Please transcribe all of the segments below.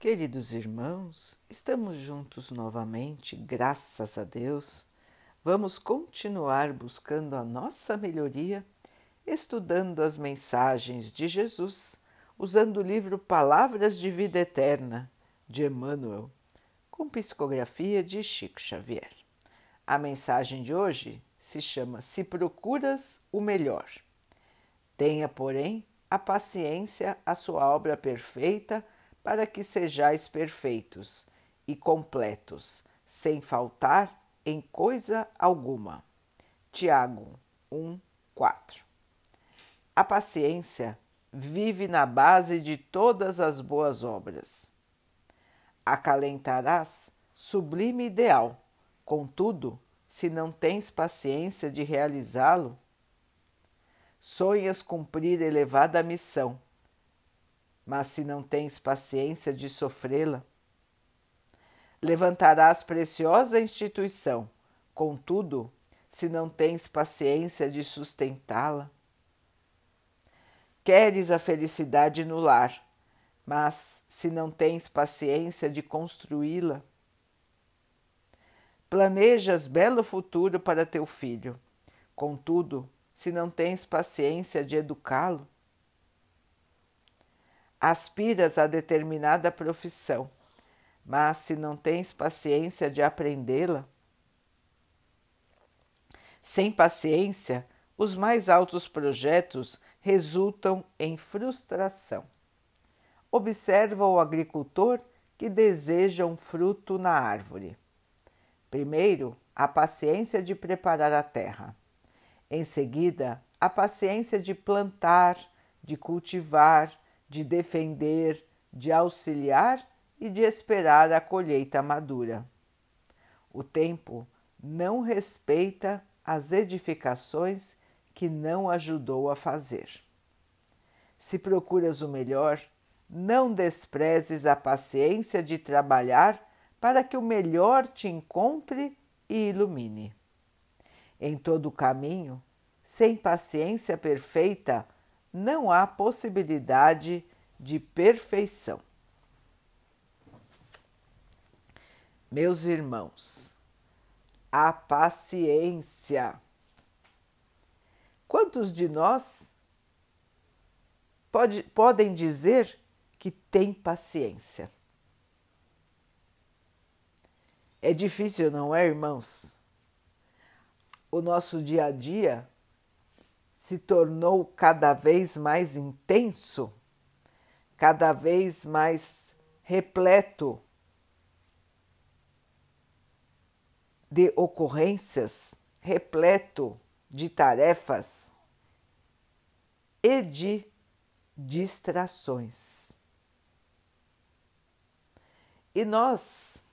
Queridos irmãos, estamos juntos novamente, graças a Deus. Vamos continuar buscando a nossa melhoria, estudando as mensagens de Jesus, usando o livro Palavras de Vida Eterna, de Emmanuel, com psicografia de Chico Xavier. A mensagem de hoje se chama Se Procuras o Melhor. Tenha, porém, a paciência a sua obra perfeita para que sejais perfeitos e completos, sem faltar em coisa alguma. Tiago 1, 4. A paciência vive na base de todas as boas obras. Acalentarás sublime ideal, contudo, se não tens paciência de realizá-lo, sonhas cumprir elevada missão mas se não tens paciência de sofrê-la, levantarás preciosa instituição, contudo, se não tens paciência de sustentá-la. Queres a felicidade no lar, mas se não tens paciência de construí-la. Planejas belo futuro para teu filho, contudo, se não tens paciência de educá-lo aspiras a determinada profissão, mas se não tens paciência de aprendê-la, sem paciência, os mais altos projetos resultam em frustração. Observa o agricultor que deseja um fruto na árvore. Primeiro, a paciência de preparar a terra. Em seguida, a paciência de plantar, de cultivar, de defender, de auxiliar e de esperar a colheita madura. O tempo não respeita as edificações que não ajudou a fazer. Se procuras o melhor, não desprezes a paciência de trabalhar para que o melhor te encontre e ilumine. Em todo o caminho, sem paciência perfeita, não há possibilidade de perfeição. Meus irmãos, a paciência. Quantos de nós pode, podem dizer que tem paciência? É difícil, não é, irmãos? O nosso dia a dia se tornou cada vez mais intenso, cada vez mais repleto de ocorrências, repleto de tarefas e de distrações. E nós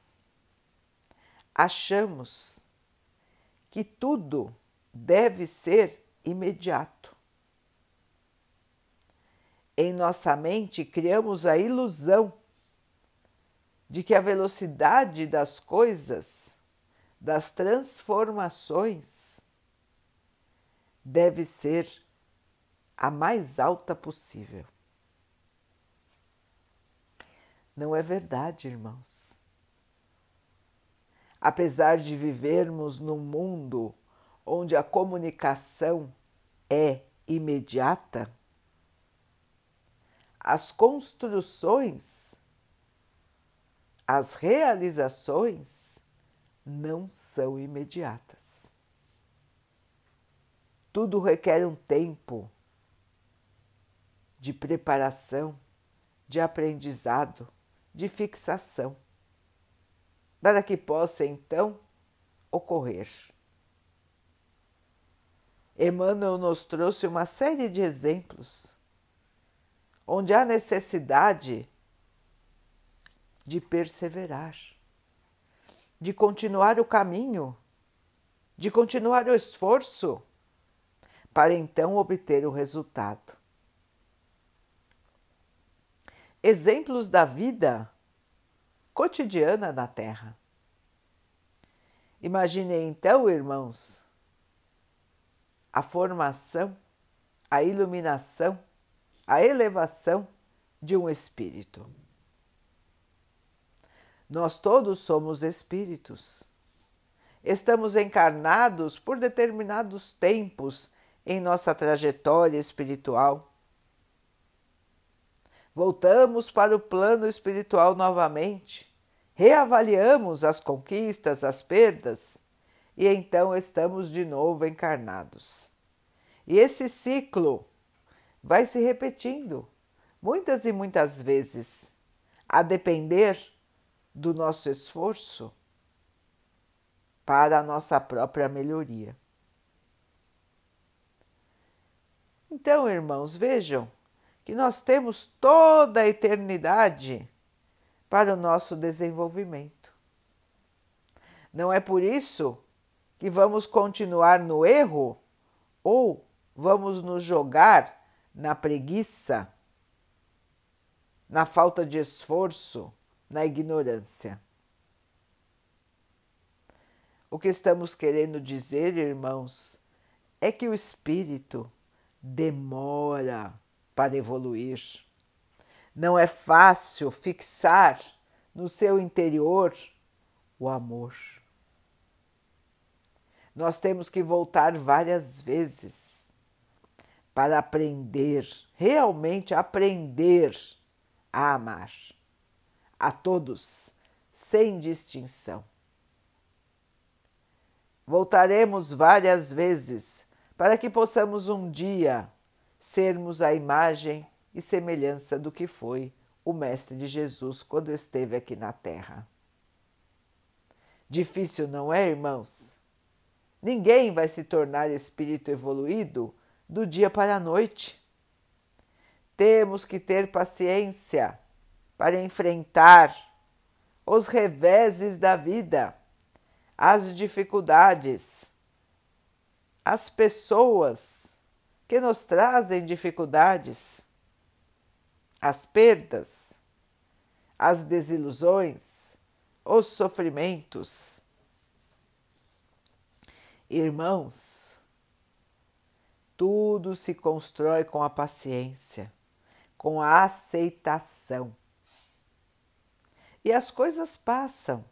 achamos que tudo deve ser imediato. Em nossa mente, criamos a ilusão de que a velocidade das coisas, das transformações, deve ser a mais alta possível. Não é verdade, irmãos. Apesar de vivermos num mundo onde a comunicação é imediata, as construções, as realizações não são imediatas. Tudo requer um tempo de preparação, de aprendizado, de fixação, para que possa então ocorrer. Emmanuel nos trouxe uma série de exemplos onde há necessidade de perseverar, de continuar o caminho, de continuar o esforço, para então obter o resultado. Exemplos da vida cotidiana na Terra. Imaginem então, irmãos, a formação, a iluminação, a elevação de um espírito. Nós todos somos espíritos. Estamos encarnados por determinados tempos em nossa trajetória espiritual. Voltamos para o plano espiritual novamente, reavaliamos as conquistas, as perdas e então estamos de novo encarnados. E esse ciclo vai se repetindo muitas e muitas vezes, a depender do nosso esforço para a nossa própria melhoria. Então, irmãos, vejam que nós temos toda a eternidade para o nosso desenvolvimento. Não é por isso que vamos continuar no erro ou vamos nos jogar na preguiça, na falta de esforço, na ignorância. O que estamos querendo dizer, irmãos, é que o espírito demora para evoluir. Não é fácil fixar no seu interior o amor. Nós temos que voltar várias vezes para aprender, realmente aprender a amar a todos, sem distinção. Voltaremos várias vezes para que possamos um dia sermos a imagem e semelhança do que foi o Mestre de Jesus quando esteve aqui na Terra. Difícil, não é, irmãos? Ninguém vai se tornar espírito evoluído do dia para a noite. Temos que ter paciência para enfrentar os reveses da vida as dificuldades, as pessoas que nos trazem dificuldades, as perdas, as desilusões, os sofrimentos. Irmãos, tudo se constrói com a paciência, com a aceitação. E as coisas passam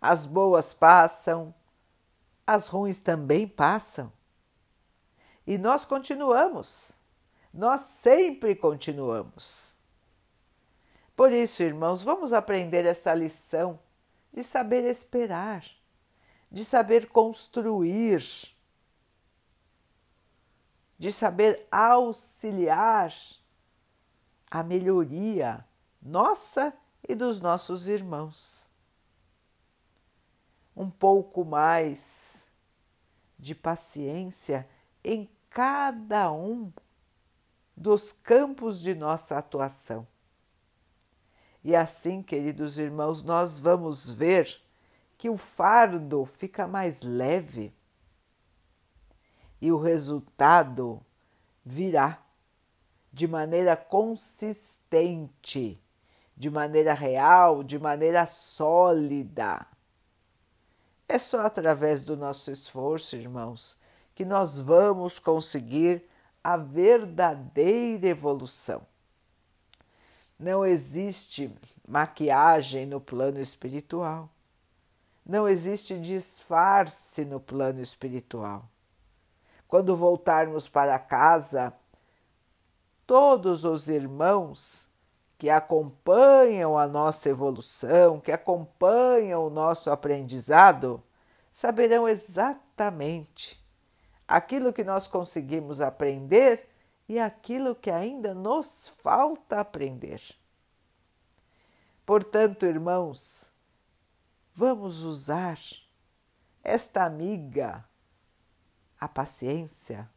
as boas passam, as ruins também passam. E nós continuamos, nós sempre continuamos. Por isso, irmãos, vamos aprender essa lição de saber esperar, de saber construir, de saber auxiliar a melhoria nossa e dos nossos irmãos um pouco mais de paciência em cada um dos campos de nossa atuação. E assim, queridos irmãos, nós vamos ver que o fardo fica mais leve e o resultado virá de maneira consistente, de maneira real, de maneira sólida. É só através do nosso esforço, irmãos, que nós vamos conseguir a verdadeira evolução. Não existe maquiagem no plano espiritual. Não existe disfarce no plano espiritual. Quando voltarmos para casa, todos os irmãos que acompanham a nossa evolução, que acompanham o nosso aprendizado, saberão exatamente aquilo que nós conseguimos aprender e aquilo que ainda nos falta aprender. Portanto, irmãos, vamos usar esta amiga, a paciência,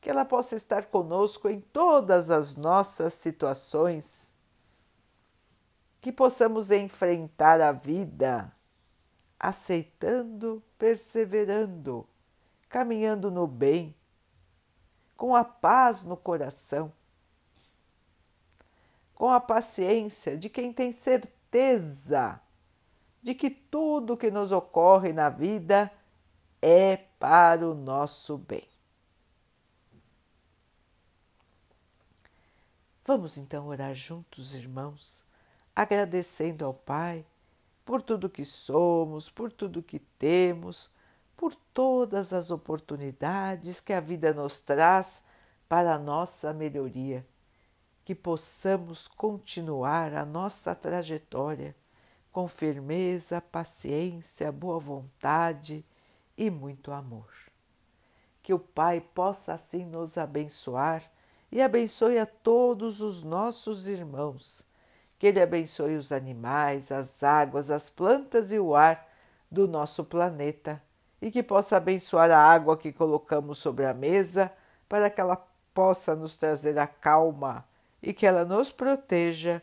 que ela possa estar conosco em todas as nossas situações, que possamos enfrentar a vida aceitando, perseverando, caminhando no bem, com a paz no coração, com a paciência de quem tem certeza de que tudo que nos ocorre na vida é para o nosso bem. Vamos então orar juntos, irmãos, agradecendo ao Pai por tudo que somos, por tudo que temos, por todas as oportunidades que a vida nos traz para a nossa melhoria, que possamos continuar a nossa trajetória com firmeza, paciência, boa vontade e muito amor. Que o Pai possa assim nos abençoar e abençoe a todos os nossos irmãos. Que Ele abençoe os animais, as águas, as plantas e o ar do nosso planeta e que possa abençoar a água que colocamos sobre a mesa para que ela possa nos trazer a calma e que ela nos proteja